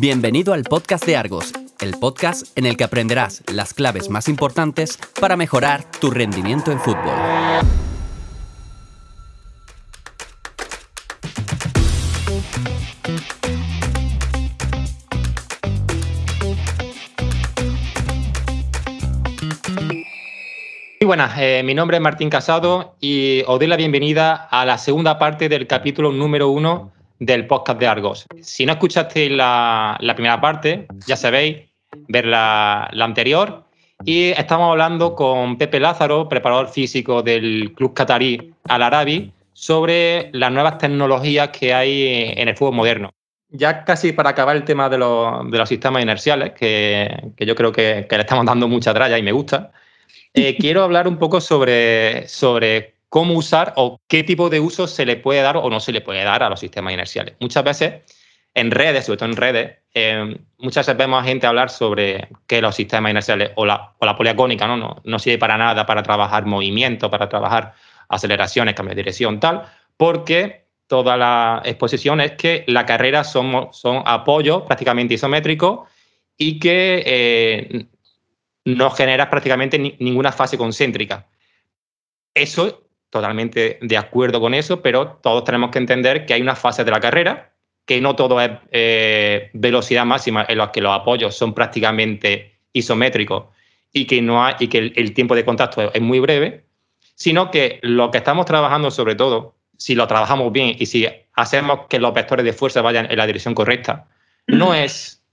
Bienvenido al podcast de Argos, el podcast en el que aprenderás las claves más importantes para mejorar tu rendimiento en fútbol. Muy buenas, eh, mi nombre es Martín Casado y os doy la bienvenida a la segunda parte del capítulo número uno del podcast de Argos. Si no escuchasteis la, primera parte, ya sabéis, ver la, anterior. Y estamos hablando con Pepe Lázaro, preparador físico del Club Qatarí Al Arabi, sobre las nuevas tecnologías que hay en el fútbol moderno. Ya casi para acabar el tema de los, sistemas inerciales, que, yo creo que, le estamos dando mucha tralla y me gusta, eh, quiero hablar un poco sobre, sobre cómo usar o qué tipo de uso se le puede dar o no se le puede dar a los sistemas inerciales. Muchas veces en redes, sobre todo en redes, eh, muchas veces vemos a gente hablar sobre que los sistemas inerciales o la, o la poliacónica ¿no? No, no sirve para nada para trabajar movimiento, para trabajar aceleraciones, cambio de dirección, tal, porque toda la exposición es que la carrera son, son apoyos prácticamente isométricos y que eh, no genera prácticamente ninguna fase concéntrica. Eso totalmente de acuerdo con eso, pero todos tenemos que entender que hay una fase de la carrera, que no todo es eh, velocidad máxima, en los que los apoyos son prácticamente isométricos y que, no hay, y que el, tiempo de contacto es, muy breve, sino que lo que estamos trabajando sobre todo, si lo trabajamos bien y si hacemos que los vectores de fuerza vayan en la dirección correcta, no es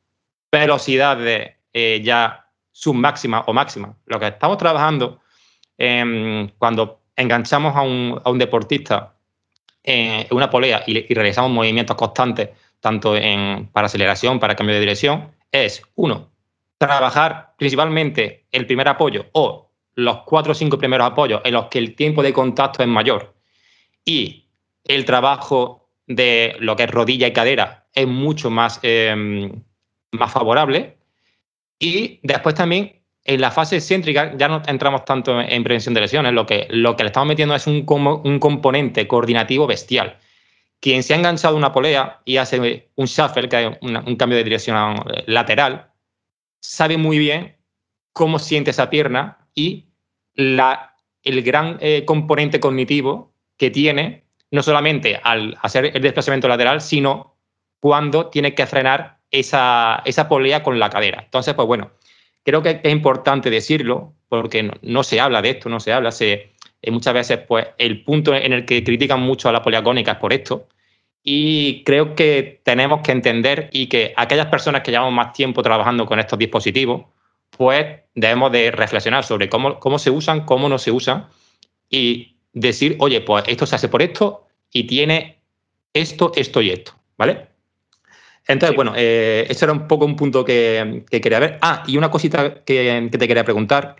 velocidad de eh, ya submáxima o máxima. Lo que estamos trabajando eh, cuando enganchamos a un, deportista en una polea y, realizamos movimientos constantes, tanto en, para aceleración, para cambio de dirección, es, uno, trabajar principalmente el primer apoyo o los cuatro o cinco primeros apoyos en los que el tiempo de contacto es mayor y el trabajo de lo que es rodilla y cadera es mucho más, eh, más favorable. Y después también en la fase excéntrica ya no entramos tanto en prevención de lesiones, lo que, lo que le estamos metiendo es un, un componente coordinativo bestial. Quien se ha enganchado una polea y hace un shuffle, que es un cambio de dirección lateral, sabe muy bien cómo siente esa pierna y la, el gran eh, componente cognitivo que tiene, no solamente al hacer el desplazamiento lateral, sino cuando tiene que frenar esa, esa polea con la cadera. Entonces, pues bueno, creo que es importante decirlo porque no, se habla de esto, no se habla. Se, eh, muchas veces, pues, el punto en el que critican mucho a la poliagónica es por esto. Y creo que tenemos que entender y que aquellas personas que llevamos más tiempo trabajando con estos dispositivos, pues debemos de reflexionar sobre cómo, cómo se usan, cómo no se usan y decir, oye, pues esto se hace por esto y tiene esto, esto y esto, ¿vale? Entonces, bueno, eh, eso era un poco un punto que, quería ver. Ah, y una cosita que, te quería preguntar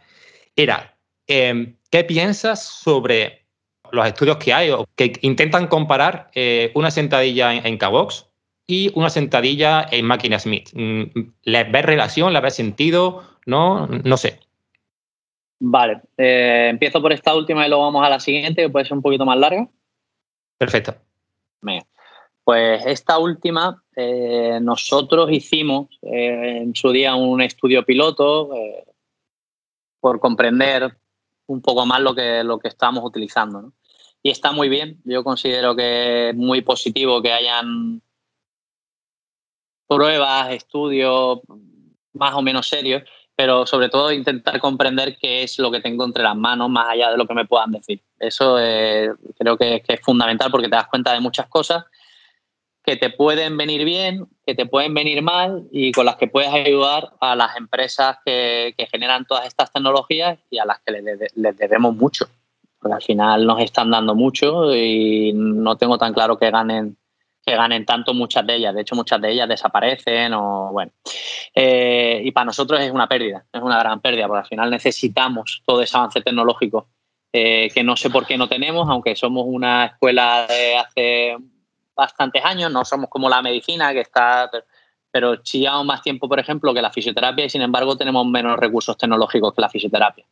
era, em, ¿qué piensas sobre los estudios que hay o que intentan comparar eh, una sentadilla en, en K-Box y una sentadilla en máquina Smith? Mm, ¿Les ves relación? ¿Les ves sentido? No, no sé. Vale, eh, empiezo por esta última y luego vamos a la siguiente, que puede ser un poquito más larga. Perfecto. Pues esta última, eh, nosotros hicimos eh, en su día un estudio piloto eh, por comprender un poco más lo que, lo que estamos utilizando. Y está muy bien. Yo considero que es muy positivo que hayan pruebas, estudios más o menos serios, pero sobre todo intentar comprender qué es lo que tengo entre las manos más allá de lo que me puedan decir. Eso creo que, es fundamental porque te das cuenta de muchas cosas que te pueden venir bien, que te pueden venir mal y con las que puedes ayudar a las empresas que, generan todas estas tecnologías y a las que les, debemos mucho. Porque al final nos están dando mucho y no tengo tan claro que ganen que ganen tanto muchas de ellas. De hecho, muchas de ellas desaparecen o bueno. Eh, y para nosotros es una pérdida, es una gran pérdida, porque al final necesitamos todo ese avance tecnológico eh, que no sé por qué no tenemos, aunque somos una escuela de hace bastantes años, no somos como la medicina que está, pero chillamos más tiempo, por ejemplo, que la fisioterapia y sin embargo tenemos menos recursos tecnológicos que la fisioterapia.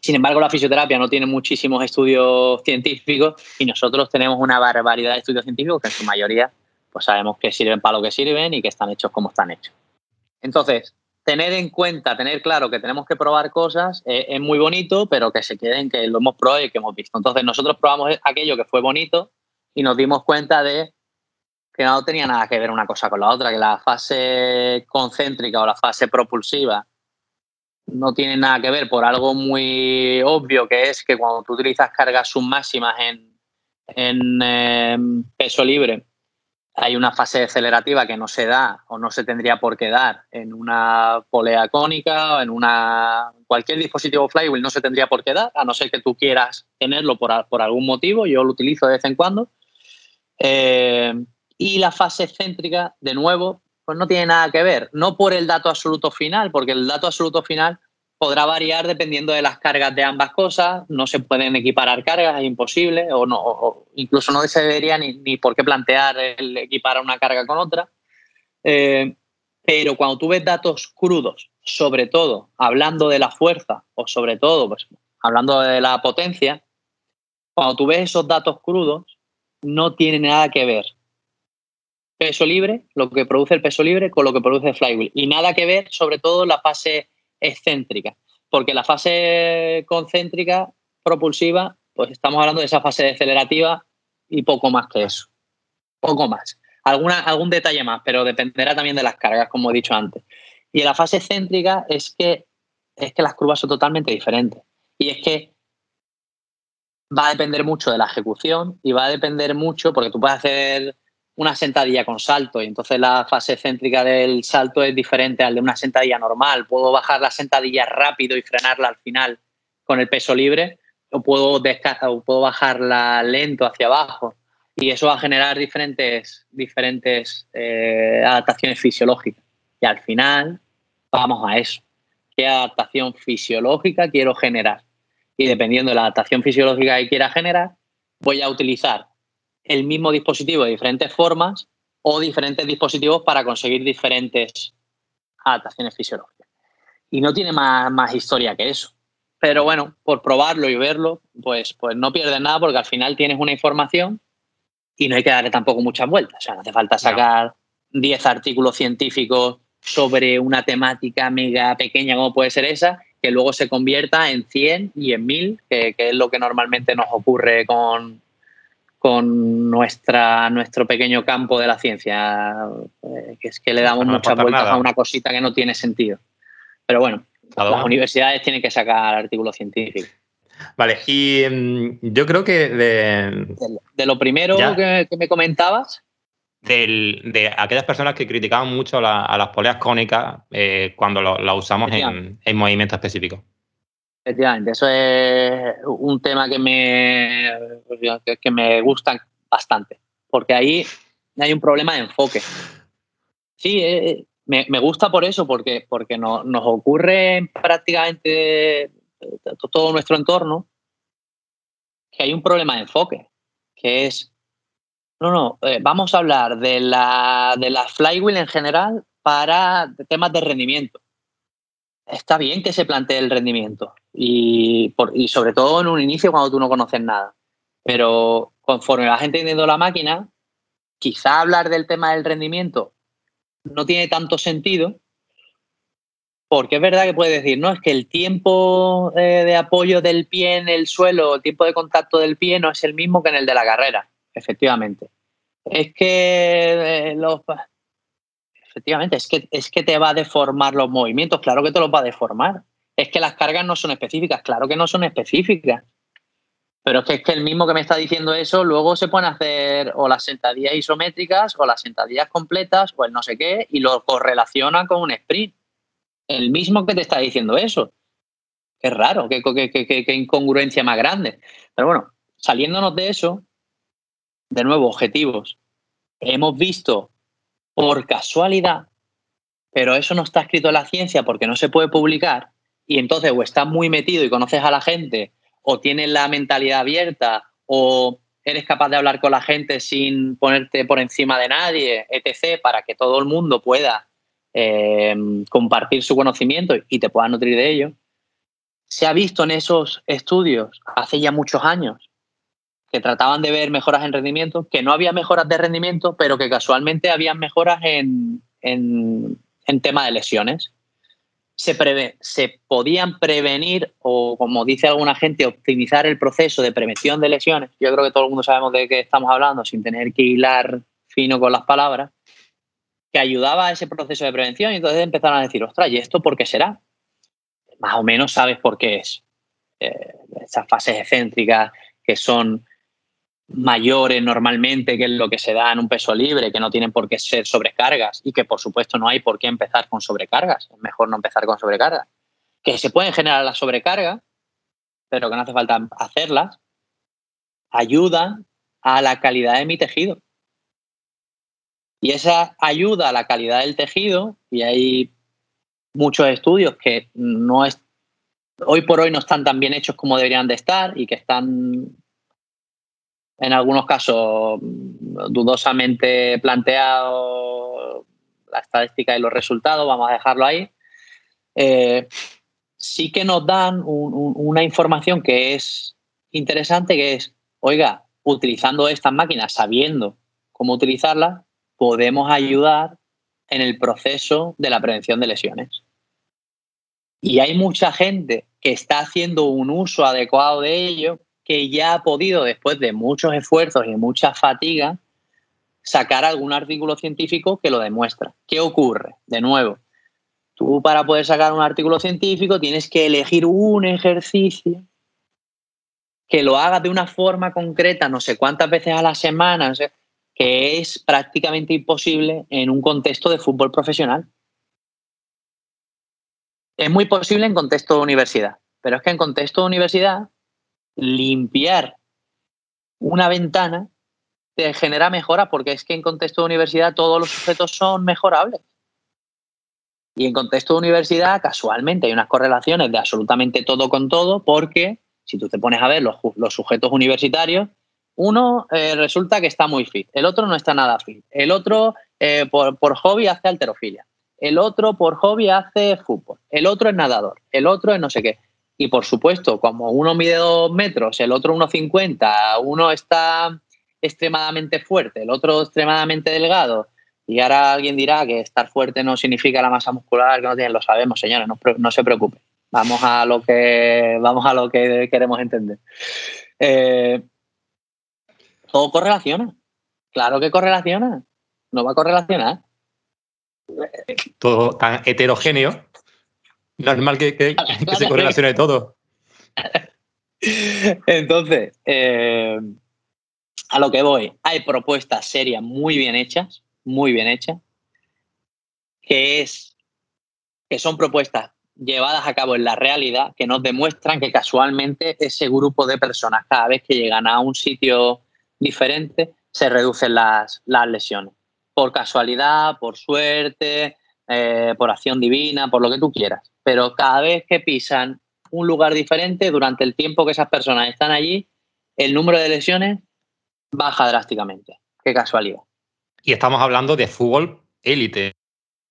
Sin embargo, la fisioterapia no tiene muchísimos estudios científicos y nosotros tenemos una barbaridad de estudios científicos que en su mayoría pues sabemos que sirven para lo que sirven y que están hechos como están hechos. Entonces, tener en cuenta, tener claro que tenemos que probar cosas es muy bonito, pero que se queden que lo hemos probado y que hemos visto. Entonces, nosotros probamos aquello que fue bonito y nos dimos cuenta de que no tenía nada que ver una cosa con la otra, que la fase concéntrica o la fase propulsiva no tiene nada que ver por algo muy obvio que es que cuando tú utilizas cargas submáximas en, en em, peso libre, hay una fase acelerativa que no se da o no se tendría por qué dar en una polea cónica o en una cualquier dispositivo flywheel no se tendría por qué dar, a no ser que tú quieras tenerlo por, por algún motivo, yo lo utilizo de vez en cuando. Eh, y la fase excéntrica, de nuevo, pues no tiene nada que ver, no por el dato absoluto final, porque el dato absoluto final podrá variar dependiendo de las cargas de ambas cosas, no se pueden equiparar cargas, es imposible, o, no, incluso no se debería ni, ni, por qué plantear el equiparar una carga con otra. Eh, pero cuando tú ves datos crudos, sobre todo hablando de la fuerza o sobre todo pues, hablando de la potencia, cuando tú ves esos datos crudos, no tiene nada que ver peso libre, lo que produce el peso libre con lo que produce el flywheel. Y nada que ver, sobre todo, la fase excéntrica, porque la fase concéntrica propulsiva, pues estamos hablando de esa fase acelerativa y poco más que eso. Poco más. Alguna, algún detalle más, pero dependerá también de las cargas, como he dicho antes. Y en la fase excéntrica es que, es que las curvas son totalmente diferentes. Y es que va a depender mucho de la ejecución y va a depender mucho, porque tú puedes hacer una sentadilla con salto y entonces la fase céntrica del salto es diferente al de una sentadilla normal. Puedo bajar la sentadilla rápido y frenarla al final con el peso libre o puedo, o puedo bajarla lento hacia abajo y eso va a generar diferentes, diferentes eh, adaptaciones fisiológicas. Y al final vamos a eso. ¿Qué adaptación fisiológica quiero generar? Y dependiendo de la adaptación fisiológica que quiera generar, voy a utilizar el mismo dispositivo de diferentes formas o diferentes dispositivos para conseguir diferentes adaptaciones fisiológicas. Y no tiene más, historia que eso. Pero bueno, por probarlo y verlo, pues, pues no pierdes nada porque al final tienes una información y no hay que darle tampoco muchas vueltas. O sea, no hace falta sacar 10 artículos científicos sobre una temática mega pequeña como puede ser esa, que luego se convierta en 100 y en 1000, que es lo que normalmente nos ocurre con, con nuestra, nuestro pequeño campo de la ciencia, eh, que es que le damos muchas vueltas a una cosita que no tiene sentido. Pero bueno, las universidades tienen que sacar artículos científicos. Vale, y mm, yo creo que de, de, lo primero que, me comentabas. De aquellas personas que criticaban mucho a las poleas cónicas eh, cuando las usamos en, en movimientos específicos. Efectivamente, eso es un tema que me, que me gusta bastante, porque ahí hay un problema de enfoque. Sí, eh, eh, me, me, gusta por eso, porque, porque no, nos ocurre en prácticamente todo nuestro entorno que hay un problema de enfoque, que es, no, no, vamos a hablar de la, de la flywheel en general para temas de rendimiento está bien que se plantee el rendimiento y, sobre todo en un inicio cuando tú no conoces nada. Pero conforme vas entendiendo la máquina, quizá hablar del tema del rendimiento no tiene tanto sentido porque es verdad que puedes decir, no, es que el tiempo eh, de apoyo del pie en el suelo, el tiempo de contacto del pie no es el mismo que en el de la carrera, efectivamente. Es que eh, los, efectivamente, es que, es que te va a deformar los movimientos, claro que te los va a deformar. Es que las cargas no son específicas, claro que no son específicas. Pero es que, es que el mismo que me está diciendo eso, luego se pueden hacer o las sentadillas isométricas o las sentadillas completas o el no sé qué y lo correlaciona con un sprint. El mismo que te está diciendo eso. Qué raro, qué, qué, qué incongruencia más grande. Pero bueno, saliéndonos de eso, de nuevo, objetivos. Hemos visto por casualidad, pero eso no está escrito en la ciencia porque no se puede publicar, y entonces o estás muy metido y conoces a la gente, o tienes la mentalidad abierta, o eres capaz de hablar con la gente sin ponerte por encima de nadie, etc., para que todo el mundo pueda eh, compartir su conocimiento y te pueda nutrir de ello. Se ha visto en esos estudios hace ya muchos años que trataban de ver mejoras en rendimiento, que no había mejoras de rendimiento, pero que casualmente había mejoras en, en, en tema de lesiones. Se, prevé, se podían prevenir o, como dice alguna gente, optimizar el proceso de prevención de lesiones. Yo creo que todo el mundo sabemos de qué estamos hablando sin tener que hilar fino con las palabras, que ayudaba a ese proceso de prevención y entonces empezaron a decir, ostras, ¿y esto por qué será? Más o menos sabes por qué es. Eh, esas fases excéntricas que son mayores normalmente que lo que se da en un peso libre, que no tienen por qué ser sobrecargas y que por supuesto no hay por qué empezar con sobrecargas, es mejor no empezar con sobrecargas, que se pueden generar las sobrecargas, pero que no hace falta hacerlas, ayudan a la calidad de mi tejido. Y esa ayuda a la calidad del tejido, y hay muchos estudios que no es, hoy por hoy no están tan bien hechos como deberían de estar y que están en algunos casos dudosamente planteados la estadística y los resultados, vamos a dejarlo ahí. Eh, sí que nos dan una información que es interesante, que es, oiga, utilizando estas máquinas, sabiendo cómo utilizarlas, podemos ayudar en el proceso de la prevención de lesiones. Y hay mucha gente que está haciendo un uso adecuado de ello, que ya ha podido, después de muchos esfuerzos y mucha fatiga, sacar algún artículo científico que lo demuestra. ¿Qué ocurre? De nuevo, tú para poder sacar un artículo científico tienes que elegir un ejercicio que lo hagas de una forma concreta, no sé cuántas veces a la semana, que es prácticamente imposible en un contexto de fútbol profesional. Es muy posible en contexto de universidad, pero es que en contexto de universidad, limpiar una ventana te genera mejora porque es que en contexto de universidad todos los objetos son mejorables. Y en contexto de universidad, casualmente, hay unas correlaciones de absolutamente todo con todo, porque si tú te pones a ver los, sujetos universitarios, uno eh, resulta que está muy fit, el otro no está nada fit, el otro eh, por, hobby hace alterofilia, el otro por hobby hace fútbol, el otro es nadador, el otro es no sé qué. Y por supuesto, como uno mide dos metros, el otro 1,50, uno está extremadamente fuerte, el otro extremadamente delgado, y ahora alguien dirá que estar fuerte no significa la masa muscular que no tienen, lo sabemos, señores, no, se preocupen. Vamos a lo que, vamos a lo que queremos entender. Eh, todo correlaciona. Claro que correlaciona. No va a correlacionar. Todo tan heterogéneo. Normal que, que, se correlacione todo. Entonces, eh, a lo que voy, hay propuestas serias muy bien hechas, muy bien hechas, que es que son propuestas llevadas a cabo en la realidad que nos demuestran que casualmente ese grupo de personas cada vez que llegan a un sitio diferente, se reducen las, lesiones. Por casualidad, por suerte, eh, por acción divina, por lo que tú quieras. Pero cada vez que pisan un lugar diferente, durante el tiempo que esas personas están allí, el número de lesiones baja drásticamente. Qué casualidad. Y estamos hablando de fútbol élite.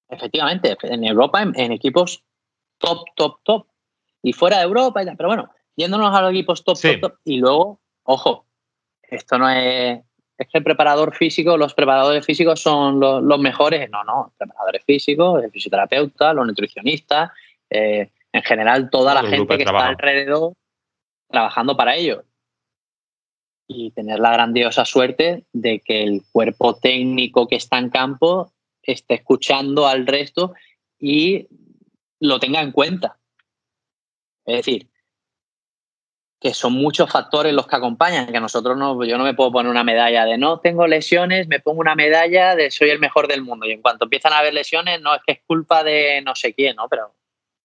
Efectivamente, en Europa, en, equipos top, top, top. Y fuera de Europa, pero bueno, yéndonos a los equipos top, top, top. Y luego, ojo, esto no es, es que el preparador físico, los preparadores físicos son los, mejores. No, no, preparadores físicos, el fisioterapeuta, los nutricionistas, eh, en general toda la gente que está alrededor trabajando para ello. Y tener la grandiosa suerte de que el cuerpo técnico que está en campo esté escuchando al resto y lo tenga en cuenta. Es decir, que son muchos factores los que acompañan, que nosotros no, yo no me puedo poner una medalla de no tengo lesiones, me pongo una medalla de soy el mejor del mundo. Y en cuanto empiezan a haber lesiones, no es que es culpa de no sé quién, ¿no? Pero,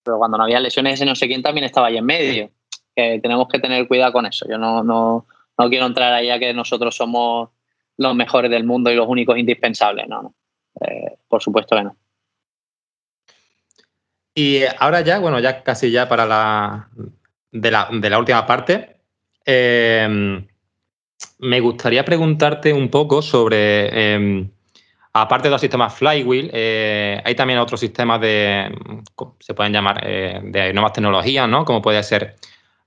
pero cuando no había lesiones, ese no sé quién también estaba ahí en medio. Que tenemos que tener cuidado con eso. Yo no, no, no quiero entrar ahí a que nosotros somos los mejores del mundo y los únicos indispensables, no, no. Eh, por supuesto que no. Y ahora ya, bueno, ya casi ya para la, de la, última parte, em, me gustaría preguntarte un poco sobre, em, aparte de los sistemas Flywheel, eh, hay también otros sistemas de, se pueden llamar, eh, de nuevas tecnologías, ¿no? Como puede ser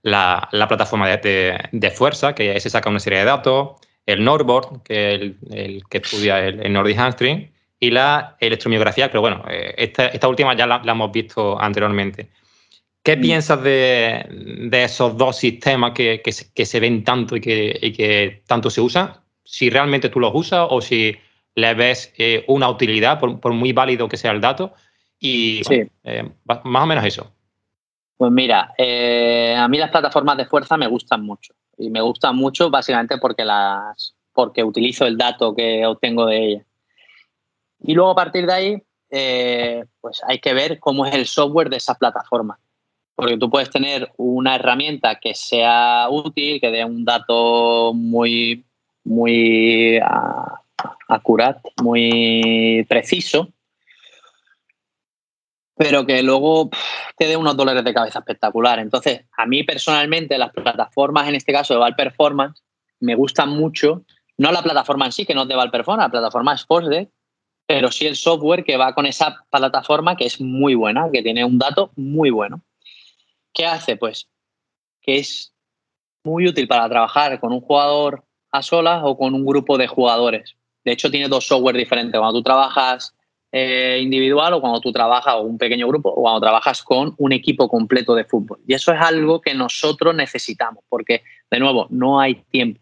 la, plataforma de, fuerza, que ahí se saca una serie de datos, el Nordboard, que es el, que estudia el, el Nordic Hamstring, y la electromiografía, pero bueno, eh, esta, última ya la, hemos visto anteriormente. ¿Qué piensas de, esos dos sistemas que, se, ven tanto y que, tanto se usan? Si realmente tú los usas o si le ves eh, una utilidad, por, muy válido que sea el dato. Y eh, más o menos eso. Pues mira, a mí las plataformas de fuerza me gustan mucho. Y me gustan mucho básicamente porque, las, porque utilizo el dato que obtengo de ellas. Y luego a partir de ahí, eh, pues hay que ver cómo es el software de esa plataforma. Porque tú puedes tener una herramienta que sea útil, que dé un dato muy, muy uh, muy preciso, pero que luego te dé unos dólares de cabeza espectacular. Entonces, a mí personalmente las plataformas, en este caso de Val Performance, me gustan mucho, no la plataforma en sí, que no es de Val Performance, la plataforma es Force pero sí el software que va con esa plataforma que es muy buena, que tiene un dato muy bueno. ¿Qué hace? Pues que es muy útil para trabajar con un jugador a solas o con un grupo de jugadores. De hecho, tiene dos software diferentes. Cuando tú trabajas eh, individual o cuando tú trabajas o un pequeño grupo o cuando trabajas con un equipo completo de fútbol. Y eso es algo que nosotros necesitamos porque, de nuevo, no hay tiempo.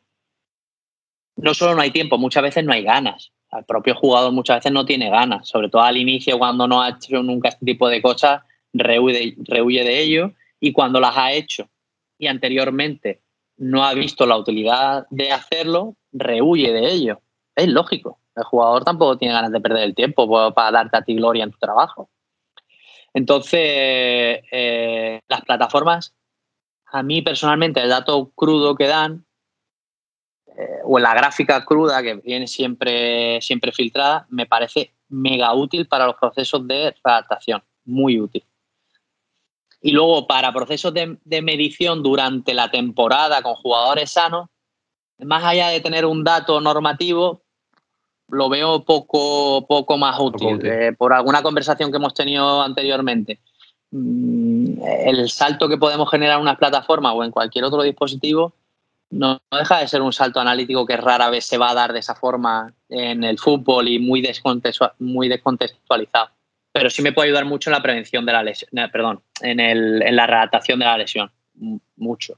No solo no hay tiempo, muchas veces no hay ganas el propio jugador muchas veces no tiene ganas, sobre todo al inicio cuando no ha hecho nunca este tipo de cosas, rehuye, de ello y cuando las ha hecho y anteriormente no ha visto la utilidad de hacerlo, rehuye de ello. Es lógico, el jugador tampoco tiene ganas de perder el tiempo para darte a ti gloria en tu trabajo. Entonces, eh, las plataformas, a mí personalmente, el dato crudo que dan eh, o la gráfica cruda que viene siempre, siempre filtrada, me parece mega útil para los procesos de redactación, muy útil. Y luego para procesos de, medición durante la temporada con jugadores sanos, más allá de tener un dato normativo, lo veo poco, poco más útil. Eh, por alguna conversación que hemos tenido anteriormente, mm, el salto que podemos generar en una plataforma o en cualquier otro dispositivo no, deja de ser un salto analítico que rara vez se va a dar de esa forma en el fútbol y muy, muy descontextualizado. Pero sí me puede ayudar mucho en la prevención de la lesión, perdón, en, en la redactación de la lesión, mucho.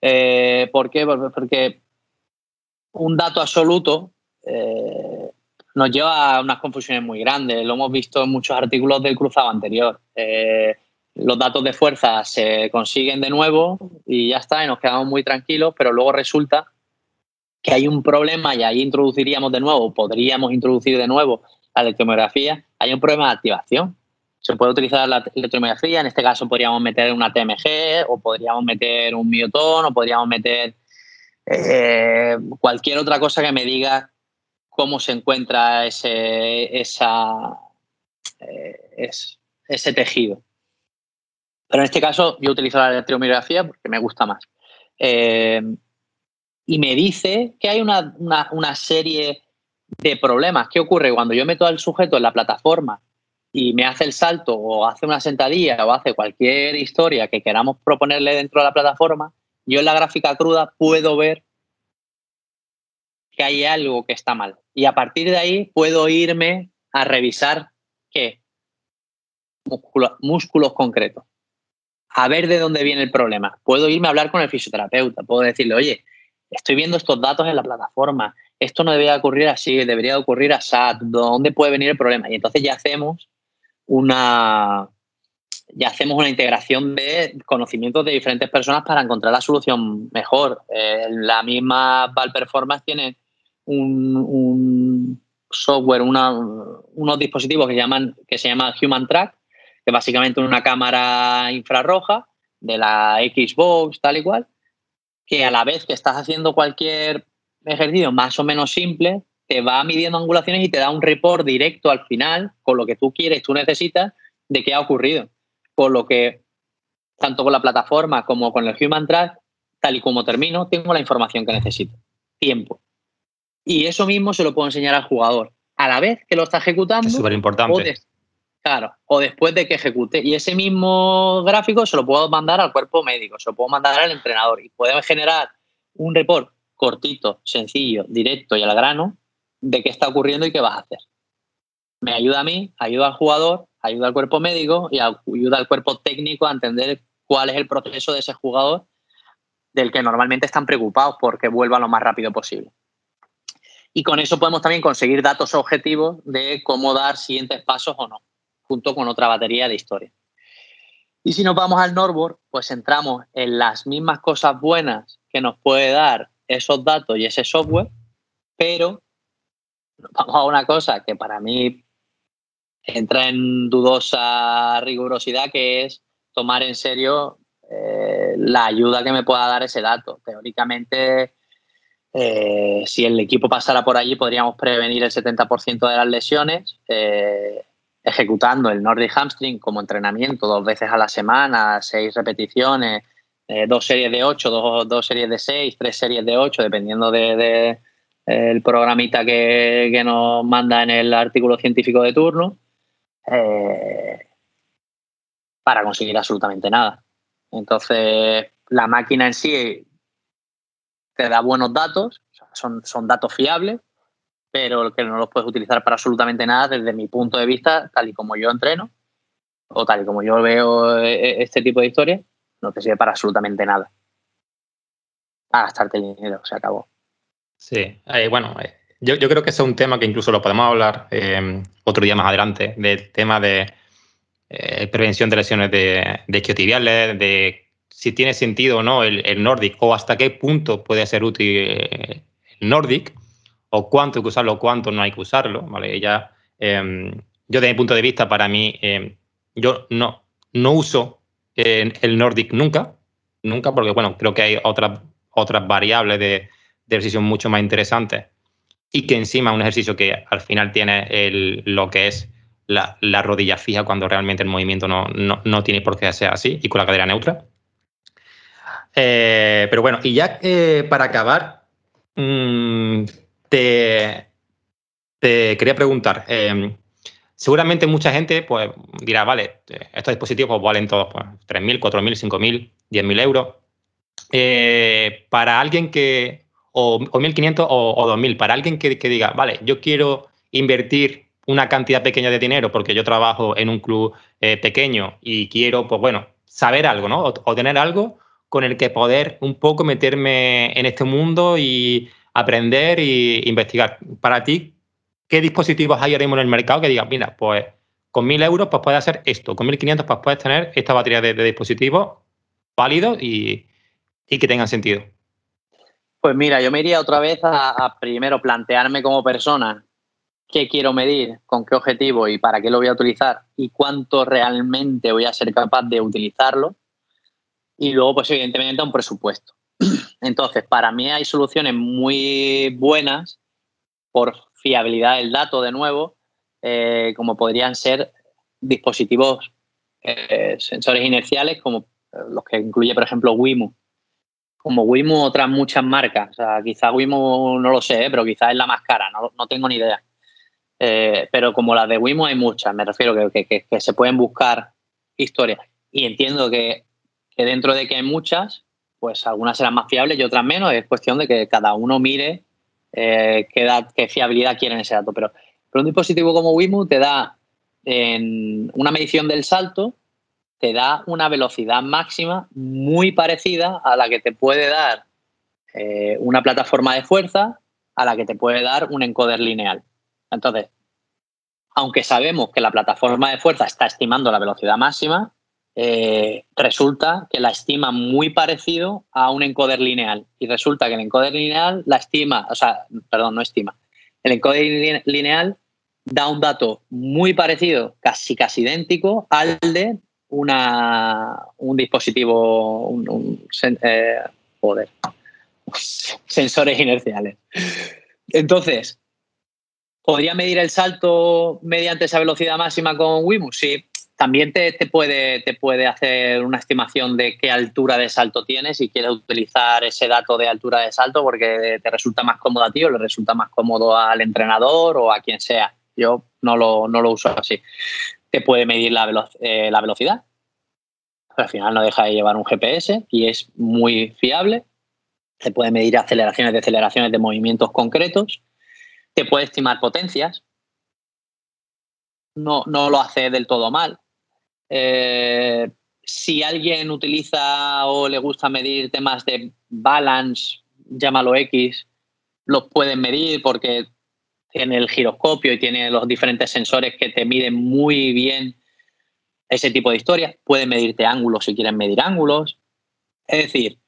Eh, ¿Por qué? Porque un dato absoluto eh, nos lleva a unas confusiones muy grandes. Lo hemos visto en muchos artículos del cruzado anterior. Eh, los datos de fuerza se consiguen de nuevo y ya está, y nos quedamos muy tranquilos, pero luego resulta que hay un problema y ahí introduciríamos de nuevo, podríamos introducir de nuevo la electromiografía, hay un problema de activación. Se puede utilizar la electromiografía, en este caso podríamos meter una TMG o podríamos meter un miotón o podríamos meter eh, cualquier otra cosa que me diga cómo se encuentra eh, ese tejido. Pero en este caso yo utilizo la electromiografía porque me gusta más. Eh, y me dice que hay una, serie de problemas. ¿Qué ocurre? Cuando yo meto al sujeto en la plataforma y me hace el salto o hace una sentadilla o hace cualquier historia que queramos proponerle dentro de la plataforma, yo en la gráfica cruda puedo ver que hay algo que está mal. Y a partir de ahí puedo irme a revisar qué músculos concretos a ver de dónde viene el problema. Puedo irme a hablar con el fisioterapeuta, puedo decirle, oye, estoy viendo estos datos en la plataforma, esto no debería ocurrir así, debería ocurrir así, ¿dónde puede venir el problema? Y entonces ya hacemos una, ya hacemos una integración de conocimientos de diferentes personas para encontrar la solución mejor. Eh, la misma Val Performance tiene un, software, unos dispositivos que, llaman, que se llama Human Track, que básicamente una cámara infrarroja de la Xbox, tal y cual, que a la vez que estás haciendo cualquier ejercicio más o menos simple, te va midiendo angulaciones y te da un report directo al final con lo que tú quieres, tú necesitas, de qué ha ocurrido. Por lo que, tanto con la plataforma como con el Human Track, tal y como termino, tengo la información que necesito. Tiempo. Y eso mismo se lo puedo enseñar al jugador. A la vez que lo está ejecutando, es súper importante Claro, o después de que ejecute. Y ese mismo gráfico se lo puedo mandar al cuerpo médico, se lo puedo mandar al entrenador y podemos generar un report cortito, sencillo, directo y al grano de qué está ocurriendo y qué vas a hacer. Me ayuda a mí, ayuda al jugador, ayuda al cuerpo médico y ayuda al cuerpo técnico a entender cuál es el proceso de ese jugador del que normalmente están preocupados porque vuelva lo más rápido posible. Y con eso podemos también conseguir datos objetivos de cómo dar siguientes pasos o no, junto con otra batería de historia. Y si nos vamos al Norboard, pues entramos en las mismas cosas buenas que nos puede dar esos datos y ese software, pero vamos a una cosa que para mí entra en dudosa rigurosidad, que es tomar en serio eh, la ayuda que me pueda dar ese dato. Teóricamente, eh, si el equipo pasara por allí, podríamos prevenir el 70% de las lesiones, eh, ejecutando el Nordic Hamstring como entrenamiento dos veces a la semana, seis repeticiones, dos series de ocho, dos, series de seis, tres series de ocho, dependiendo de, el programita que, que, nos manda en el artículo científico de turno, para conseguir absolutamente nada. Entonces, la máquina en sí te da buenos datos, son, son datos fiables, pero que no los puedes utilizar para absolutamente nada desde mi punto de vista, tal y como yo entreno, o tal y como yo veo eh, eh, este tipo de historias, no te sirve para absolutamente nada. A gastarte el dinero, se acabó. Sí, eh, bueno, yo, creo que ese es un tema que incluso lo podemos hablar otro día más adelante, del tema de prevención de lesiones de, de isquiotibiales, de si tiene sentido o no el, Nordic o hasta qué punto puede ser útil el Nordic o cuánto hay que usarlo o cuánto no hay que usarlo. ¿vale? Ya, em, yo desde mi punto de vista, para mí, em, yo no, no uso el Nordic nunca, nunca, porque bueno, creo que hay otras, variables de, de ejercicio mucho más interesantes y que encima un ejercicio que al final tiene lo que es la, rodilla fija cuando realmente el movimiento no, tiene por qué ser así y con la cadera neutra. Eh, pero bueno, y ya eh, para acabar, mm, te, quería preguntar. Em, seguramente mucha gente pues, dirá, vale, estos dispositivos valen todos pues, 3.000, 4.000, 5.000, 10.000 euros. Eh, para alguien que, o, 1.500 o, 2.000, para alguien que, diga, vale, yo quiero invertir una cantidad pequeña de dinero porque yo trabajo en un club pequeño y quiero, pues bueno, saber algo, ¿no? o tener algo con el que poder un poco meterme en este mundo y aprender e investigar. Para ti, ¿qué dispositivos hay ahora mismo en el mercado que digas, mira, pues con 1.000 euros pues puedes hacer esto, con 1.500 pues puedes tener esta batería de, dispositivos válidos y, que tengan sentido? Pues mira, yo me iría otra vez a, primero plantearme como persona qué quiero medir, con qué objetivo y para qué lo voy a utilizar y cuánto realmente voy a ser capaz de utilizarlo y luego, pues evidentemente, un presupuesto. Entonces, para mí hay soluciones muy buenas por fiabilidad del dato, de nuevo, eh, como podrían ser dispositivos eh, sensores inerciales, como eh, los que incluye, por ejemplo, Wimo. Como Wimo, otras muchas marcas. O sea, quizá Wimo no lo sé, pero quizás es la más cara, no, no tengo ni idea. pero como las de Wimo hay muchas, me refiero que, que, que se pueden buscar historias. Y entiendo que dentro de que hay muchas, pues algunas serán más fiables y otras menos. Es cuestión de que cada uno mire eh, qué, fiabilidad quiere en ese dato. Pero, pero un dispositivo como Wimu te da en una medición del salto, te da una velocidad máxima muy parecida a la que te puede dar eh, una plataforma de fuerza, a la que te puede dar un encoder lineal. Entonces, aunque sabemos que la plataforma de fuerza está estimando la velocidad máxima, eh, resulta que la estima muy parecido a un encoder lineal. Y resulta que el encoder lineal la estima, o sea, perdón, no estima. El encoder lineal da un dato muy parecido, casi casi idéntico al de una, un dispositivo, un, eh, sensores inerciales. Entonces, ¿podría medir el salto mediante esa velocidad máxima con Wimo? Sí, también te, puede, te puede hacer una estimación de qué altura de salto tienes si quieres utilizar ese dato de altura de salto porque te resulta más cómodo a ti o le resulta más cómodo al entrenador o a quien sea. Yo no lo, no lo uso así. te puede medir la, eh, la velocidad. Al final no deja de llevar un GPS y es muy fiable. Te puede medir aceleraciones, deceleraciones de movimientos concretos. Te puede estimar potencias. No, no lo hace del todo mal. Eh, si alguien utiliza o le gusta medir temas de balance, llámalo X, los pueden medir porque tiene el giroscopio y tiene los diferentes sensores que te miden muy bien ese tipo de historias. Pueden medirte ángulos si quieren medir ángulos. Es decir,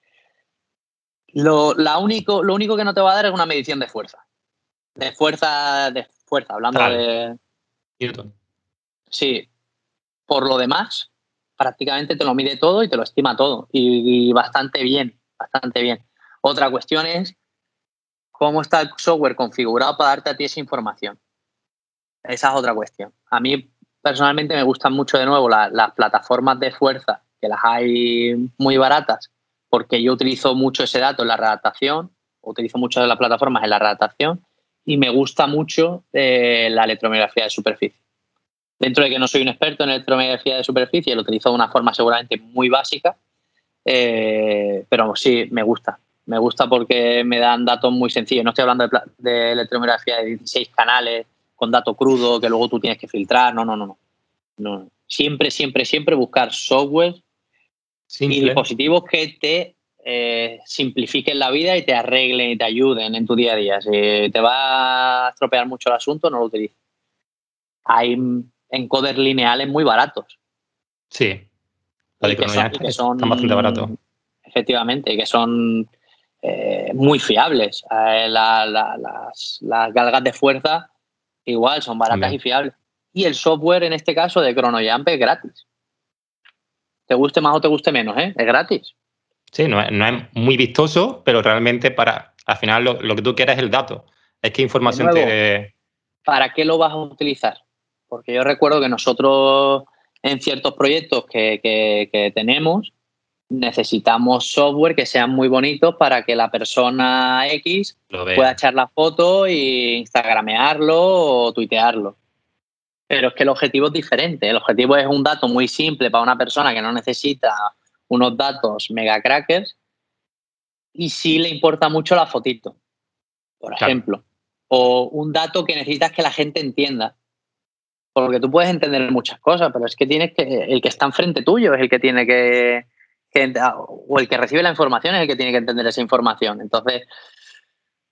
lo, la único, lo único que no te va a dar es una medición de fuerza. De fuerza, de fuerza, hablando de. Newton. Sí. Por lo demás, prácticamente te lo mide todo y te lo estima todo. Y, bastante bien, bastante bien. Otra cuestión es cómo está el software configurado para darte a ti esa información. Esa es otra cuestión. A mí personalmente me gustan mucho de nuevo las plataformas de fuerza, que las hay muy baratas, porque yo utilizo mucho ese dato en la redactación, utilizo muchas de las plataformas en la redactación y me gusta mucho eh, la electromiografía de superficie. Dentro de que no soy un experto en electromiografía de superficie, lo utilizo de una forma seguramente muy básica, eh, pero sí, me gusta. Me gusta porque me dan datos muy sencillos. No estoy hablando de, de electromiografía de 16 canales con dato crudo que luego tú tienes que filtrar. No, no, no, no. no. Siempre, siempre, siempre buscar software y dispositivos que te eh, simplifiquen la vida y te arreglen y te ayuden en tu día a día. Si te va a estropear mucho el asunto, no lo utilices. Hay encoders lineales muy baratos. Sí. La que son, están bastante baratos. Efectivamente, que son eh, muy fiables. Eh, las, galgas de fuerza igual son baratas y fiables. Y el software, en este caso, de ChronoJump es gratis. Te guste más o te guste menos, ¿eh? Es gratis. Sí, no es, muy vistoso, pero realmente para, al final lo, que tú quieres es el dato. Es que información te... ¿Para qué lo vas a utilizar? Porque yo recuerdo que nosotros en ciertos proyectos que, tenemos necesitamos software que sean muy bonitos para que la persona X pueda echar la foto e instagramearlo o tuitearlo. Pero es que el objetivo es diferente. El objetivo es un dato muy simple para una persona que no necesita unos datos mega crackers y sí le importa mucho la fotito, por ejemplo. O un dato que necesitas que la gente entienda. Porque tú puedes entender muchas cosas, pero es que tienes que. El que está enfrente tuyo es el que tiene que, O el que recibe la información es el que tiene que entender esa información. Entonces,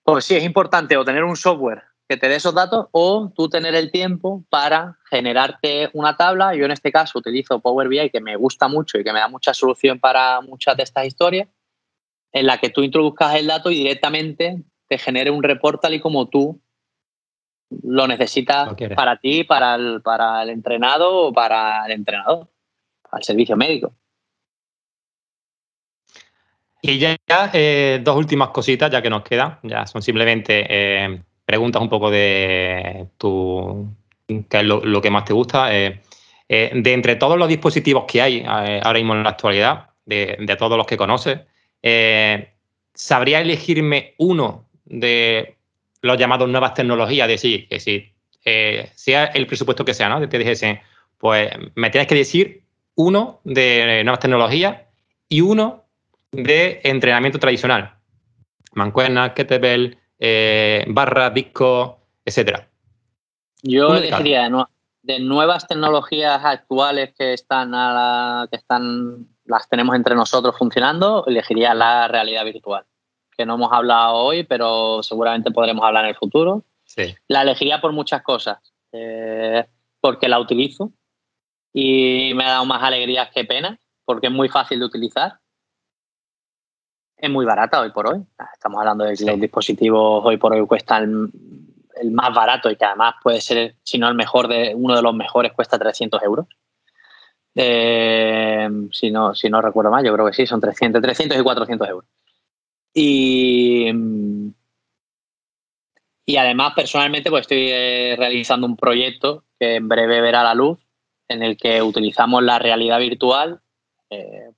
pues sí, es importante o tener un software que te dé esos datos o tú tener el tiempo para generarte una tabla. Yo en este caso utilizo Power BI, que me gusta mucho y que me da mucha solución para muchas de estas historias, en la que tú introduzcas el dato y directamente te genere un report tal y como tú lo necesitas para ti, para el, para el entrenado o para el entrenador, para el servicio médico. Y ya, eh, dos últimas cositas, ya que nos quedan, ya son simplemente eh, preguntas un poco de tu, qué es lo, que más te gusta. Eh, de entre todos los dispositivos que hay ahora mismo en la actualidad, de, de todos los que conoces, ¿sabría elegirme uno de los llamados nuevas tecnologías, decir que si eh, sea el presupuesto que sea, ¿no? Te dijese, pues me tienes que decir uno de nuevas tecnologías y uno de entrenamiento tradicional. Mancuernas, kettlebell, eh, barra, disco, etcétera. Yo elegiría de, nuevas tecnologías actuales que están, a que están, las tenemos entre nosotros funcionando, elegiría la realidad virtual que no hemos hablado hoy, pero seguramente podremos hablar en el futuro. La elegiría por muchas cosas, eh, porque la utilizo y me ha dado más alegrías que penas, porque es muy fácil de utilizar. Es muy barata hoy por hoy. Estamos hablando de que los dispositivos hoy por hoy cuestan el, más barato y que además puede ser, si no el mejor, de uno de los mejores cuesta 300 euros. Eh, si, no, si no recuerdo mal, yo creo que sí, son 300, 300 y 400 euros. Y, y además, personalmente, pues estoy eh, realizando un proyecto que en breve verá la luz, en el que utilizamos la realidad virtual eh,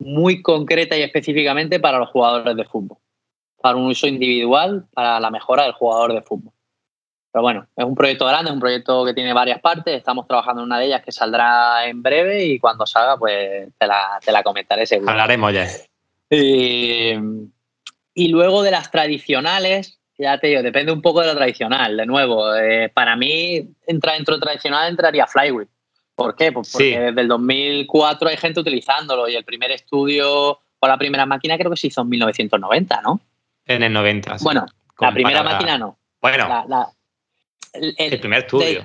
muy concreta y específicamente para los jugadores de fútbol, para un uso individual, para la mejora del jugador de fútbol. pero bueno, es un proyecto grande, es un proyecto que tiene varias partes. Estamos trabajando en una de ellas que saldrá en breve y cuando salga, pues te la, te la comentaré seguro. Hablaremos ya. Y, y luego de las tradicionales, ya te digo, depende un poco de lo tradicional. De nuevo, eh, para mí, entra dentro de tradicional entraría Flywheel. ¿Por qué? Pues porque desde el 2004 hay gente utilizándolo y el primer estudio o la primera máquina creo que se hizo en 1990, ¿no? En el 90. Bueno, la primera máquina no. Bueno, el, primer estudio.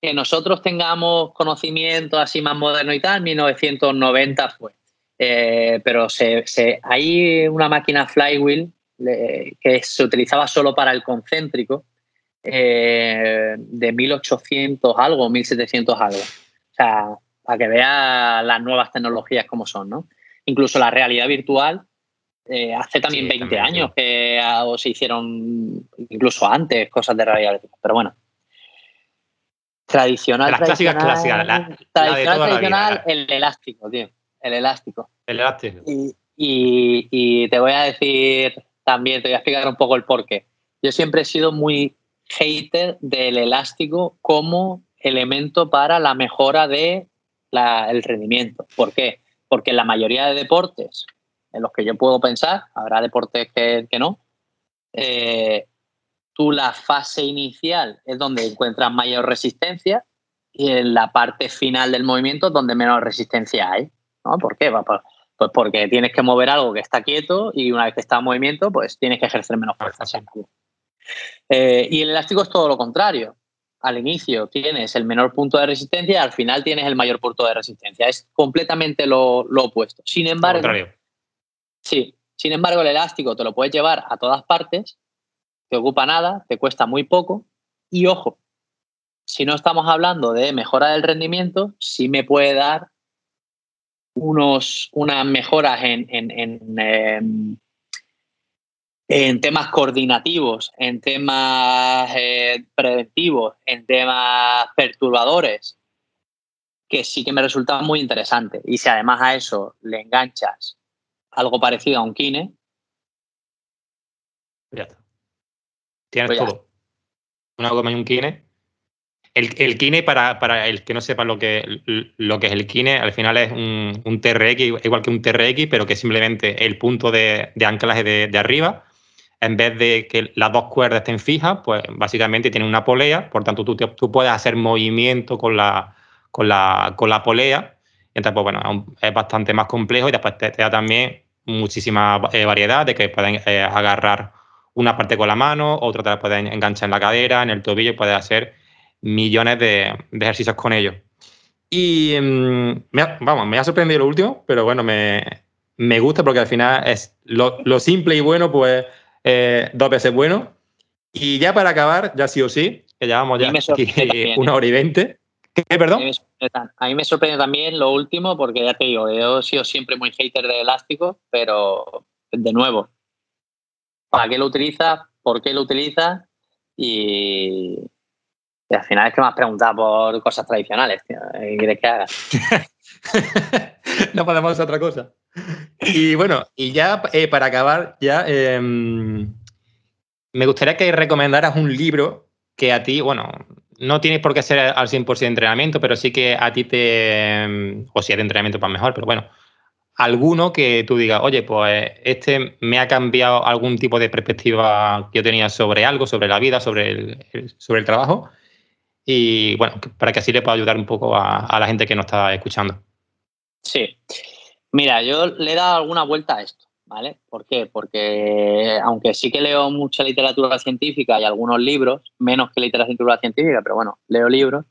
que nosotros tengamos conocimiento así más moderno y tal, 1990 fue. Eh, pero se, hay una máquina flywheel que se utilizaba solo para el concéntrico eh, de 1800 algo, 1700 algo. O sea, para que vea las nuevas tecnologías como son, ¿no? Incluso la realidad virtual, eh, hace también 20 años que se hicieron, incluso antes, cosas de realidad virtual. Pero bueno. Tradicional. Las clásicas clásicas. La, tradicional, tradicional, el elástico, tío. El elástico. El elástico. Y, te voy a decir también, te voy a explicar un poco el porqué. Yo siempre he sido muy hater del elástico como elemento para la mejora del el rendimiento. ¿Por qué? Porque en la mayoría de deportes en los que yo puedo pensar, habrá deportes que, no, eh, tú la fase inicial es donde encuentras mayor resistencia y en la parte final del movimiento es donde menos resistencia hay. ¿No? ¿Por qué? Pues, pues porque tienes que mover algo que está quieto y una vez que está en movimiento, pues tienes que ejercer menos fuerza. Eh, y el elástico es todo lo contrario. Al inicio tienes el menor punto de resistencia y al final tienes el mayor punto de resistencia. Es completamente lo, opuesto. Sin embargo, sí, sin embargo, el elástico te lo puedes llevar a todas partes, te ocupa nada, te cuesta muy poco y ojo, si no estamos hablando de mejora del rendimiento, sí me puede dar unos, unas mejoras en, em, en, temas coordinativos, en temas eh, preventivos, en temas perturbadores, que sí que me resulta muy interesante. Y si además a eso le enganchas algo parecido a un kine, ya está. Tienes pues todo. Una goma y un kine el, el Kine, para, para, el que no sepa lo que, lo que es el Kine, al final es un, un, TRX, igual que un TRX, pero que simplemente el punto de, de anclaje de, de, arriba, en vez de que las dos cuerdas estén fijas, pues básicamente tiene una polea, por tanto tú, tú puedes hacer movimiento con la, con la, con la polea, entonces pues bueno, es bastante más complejo y después te, da también muchísima eh, variedad de que pueden eh, agarrar una parte con la mano, otra te la pueden enganchar en la cadera, en el tobillo puedes hacer millones de, ejercicios con ellos. Y mm, me vamos, me ha sorprendido lo último, pero bueno, me, gusta porque al final es lo, simple y bueno, pues eh, dos veces bueno. Y ya para acabar, ya sí o sí, que llevamos ya una hora y veinte. ¿Qué, perdón? A mí, me sorprende también lo último, porque ya te digo, yo he sido siempre muy hater de elástico, pero de nuevo, ¿para qué lo utilizas? ¿Por qué lo utilizas? Y, y al final es que me has preguntado por cosas tradicionales, tío. ¿Qué quieres que haga? no podemos hacer otra cosa. Y bueno, y ya eh, para acabar, ya em, me gustaría que recomendaras un libro que a ti, bueno, no tienes por qué ser al 100% de entrenamiento, pero sí que a ti te, em, o si es de entrenamiento, pues mejor, pero bueno, alguno que tú digas, oye, pues este me ha cambiado algún tipo de perspectiva que yo tenía sobre algo, sobre la vida, sobre el, sobre el trabajo, y bueno, para que así le pueda ayudar un poco a, la gente que nos está escuchando. Sí. Mira, yo le he dado alguna vuelta a esto, ¿vale? ¿Por qué? Porque aunque sí que leo mucha literatura científica y algunos libros, menos que literatura científica, pero bueno, leo libros,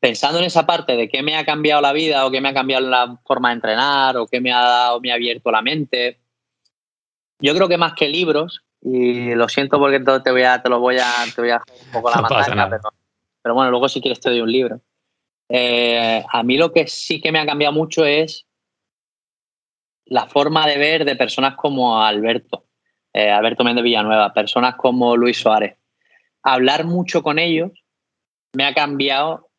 pensando en esa parte de qué me ha cambiado la vida o qué me ha cambiado la forma de entrenar o qué me ha dado, me ha abierto la mente, yo creo que más que libros, y lo siento porque te, voy a, te lo voy a, te voy a un poco la no pero pero bueno, luego si quieres te doy un libro. Eh, a mí lo que sí que me ha cambiado mucho es la forma de ver de personas como Alberto, eh, Alberto Méndez Villanueva, personas como Luis Suárez. Hablar mucho con ellos me ha cambiado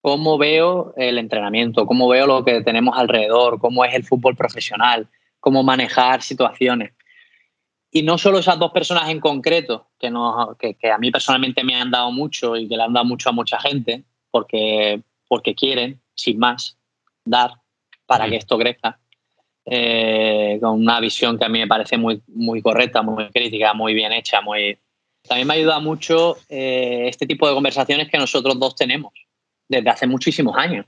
cómo veo el entrenamiento, cómo veo lo que tenemos alrededor, cómo es el fútbol profesional, cómo manejar situaciones. Y no solo esas dos personas en concreto, que, nos, que, a mí personalmente me han dado mucho y que le han dado mucho a mucha gente, porque, porque quieren, sin más, dar para que esto crezca, eh, con una visión que a mí me parece muy, muy correcta, muy crítica, muy bien hecha. Muy... También me ayuda mucho eh, este tipo de conversaciones que nosotros dos tenemos desde hace muchísimos años.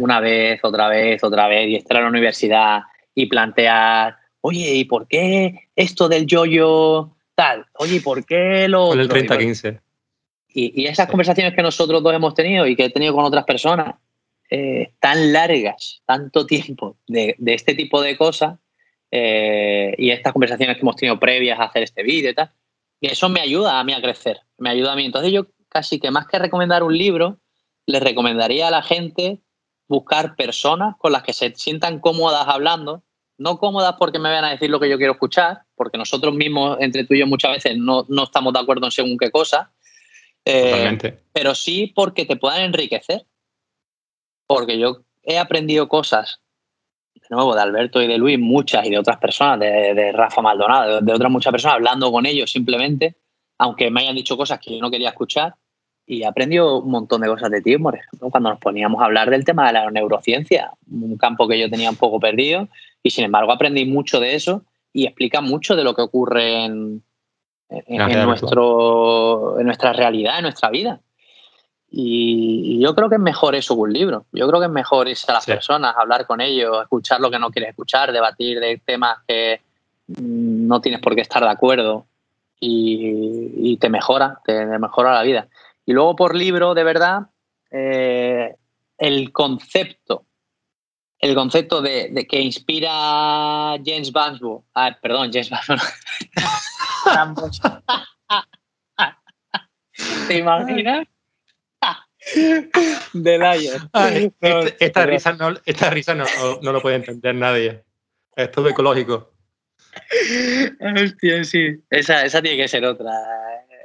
Una vez, otra vez, otra vez, y estar en la universidad y plantear oye, ¿y por qué esto del yoyo tal? Oye, ¿y por qué lo Con el 30-15. Y, y, esas conversaciones que nosotros dos hemos tenido y que he tenido con otras personas, eh, tan largas, tanto tiempo de, de este tipo de cosas, eh, y estas conversaciones que hemos tenido previas a hacer este vídeo y tal, y eso me ayuda a mí a crecer, me ayuda a mí. Entonces yo casi que más que recomendar un libro, les recomendaría a la gente buscar personas con las que se sientan cómodas hablando no cómodas porque me vayan a decir lo que yo quiero escuchar, porque nosotros mismos, entre tú y yo, muchas veces no, estamos de acuerdo en según qué cosa, eh, pero sí porque te puedan enriquecer. Porque yo he aprendido cosas, de nuevo, de Alberto y de Luis, muchas, y de otras personas, de, Rafa Maldonado, de, otras muchas personas, hablando con ellos simplemente, aunque me hayan dicho cosas que yo no quería escuchar, y he aprendido un montón de cosas de ti, More. Cuando nos poníamos a hablar del tema de la neurociencia, un campo que yo tenía un poco perdido, y sin embargo aprendí mucho de eso y explica mucho de lo que ocurre en, nuestro, en nuestra realidad, en nuestra vida. Y, yo creo que es mejor eso que un libro. Yo creo que es mejor irse a las personas, hablar con ellos, escuchar lo que no quieres escuchar, debatir de temas que mm, no tienes por qué estar de acuerdo y, te mejora, te mejora la vida. Y luego por libro, de verdad, eh, el concepto el concepto de, que inspira James Bansbo. Ah, perdón, James Bansbo. ¿Te imaginas? De Lion. Este, esta, risa, no, esta risa no, no, lo puede entender nadie. Es todo ecológico. Hostia, sí. Esa, esa tiene que ser otra.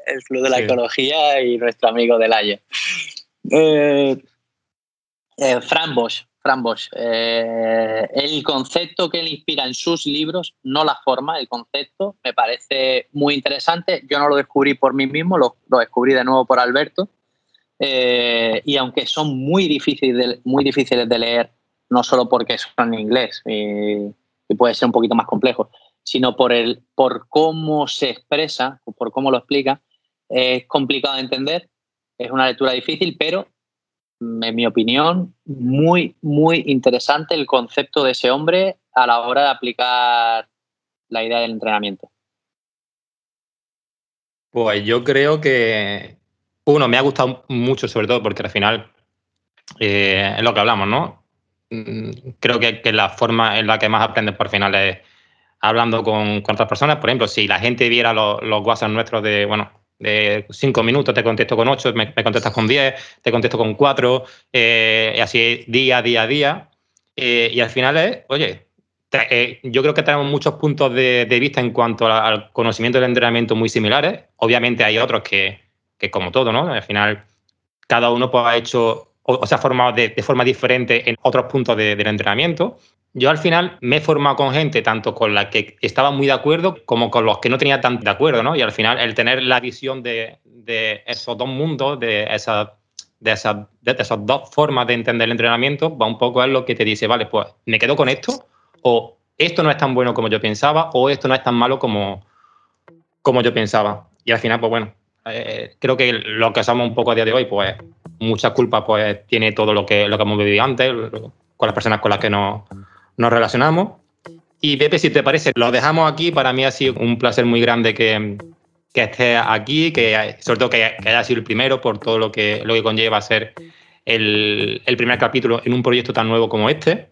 El club de la ecología y nuestro amigo Del Eh, eh, Fran Bosch. Fran Bosch, eh, el concepto que él inspira en sus libros, no la forma, el concepto, me parece muy interesante. Yo no lo descubrí por mí mismo, lo, descubrí de nuevo por Alberto. Eh, y aunque son muy difíciles, de, muy difíciles de leer, no solo porque son en inglés y, puede ser un poquito más complejo, sino por, el, por cómo se expresa, por cómo lo explica, es complicado de entender, es una lectura difícil, pero en mi opinión, muy, muy interesante el concepto de ese hombre a la hora de aplicar la idea del entrenamiento. Pues yo creo que, uno, me ha gustado mucho, sobre todo porque al final eh, es lo que hablamos, ¿no? Mm, creo que, la forma en la que más aprendes por final es hablando con, otras personas. Por ejemplo, si la gente viera los, los WhatsApp nuestros de, bueno, de cinco minutos te contesto con ocho, me, contestas con diez, te contesto con cuatro, eh, así día, día, día. Eh, y al final es, oye, eh, yo creo que tenemos muchos puntos de, vista en cuanto al conocimiento del entrenamiento muy similares. Obviamente hay otros que, que como todo, ¿no? Al final, cada uno pues, ha hecho o, se ha formado de, forma diferente en otros puntos del entrenamiento. Yo al final me he formado con gente, tanto con la que estaba muy de acuerdo como con los que no tenía tan de acuerdo, ¿no? Y al final el tener la visión de, esos dos mundos, de esas, de, esas, de esas dos formas de entender el entrenamiento, va un poco a lo que te dice, vale, pues me quedo con esto, o esto no es tan bueno como yo pensaba, o esto no es tan malo como, como yo pensaba. Y al final, pues bueno, eh, creo que lo que hacemos un poco a día de hoy, pues mucha culpa pues tiene todo lo que, lo que hemos vivido antes, con las personas con las que nos nos relacionamos. Y Pepe, si te parece, lo dejamos aquí. Para mí ha sido un placer muy grande que, que estés aquí, que sobre todo que, haya sido el primero por todo lo que, lo que conlleva ser el, el, primer capítulo en un proyecto tan nuevo como este.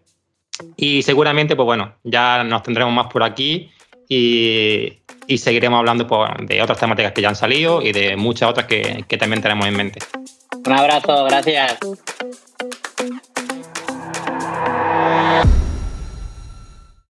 Y seguramente, pues bueno, ya nos tendremos más por aquí y, y seguiremos hablando pues, de otras temáticas que ya han salido y de muchas otras que, que también tenemos en mente. Un abrazo, gracias.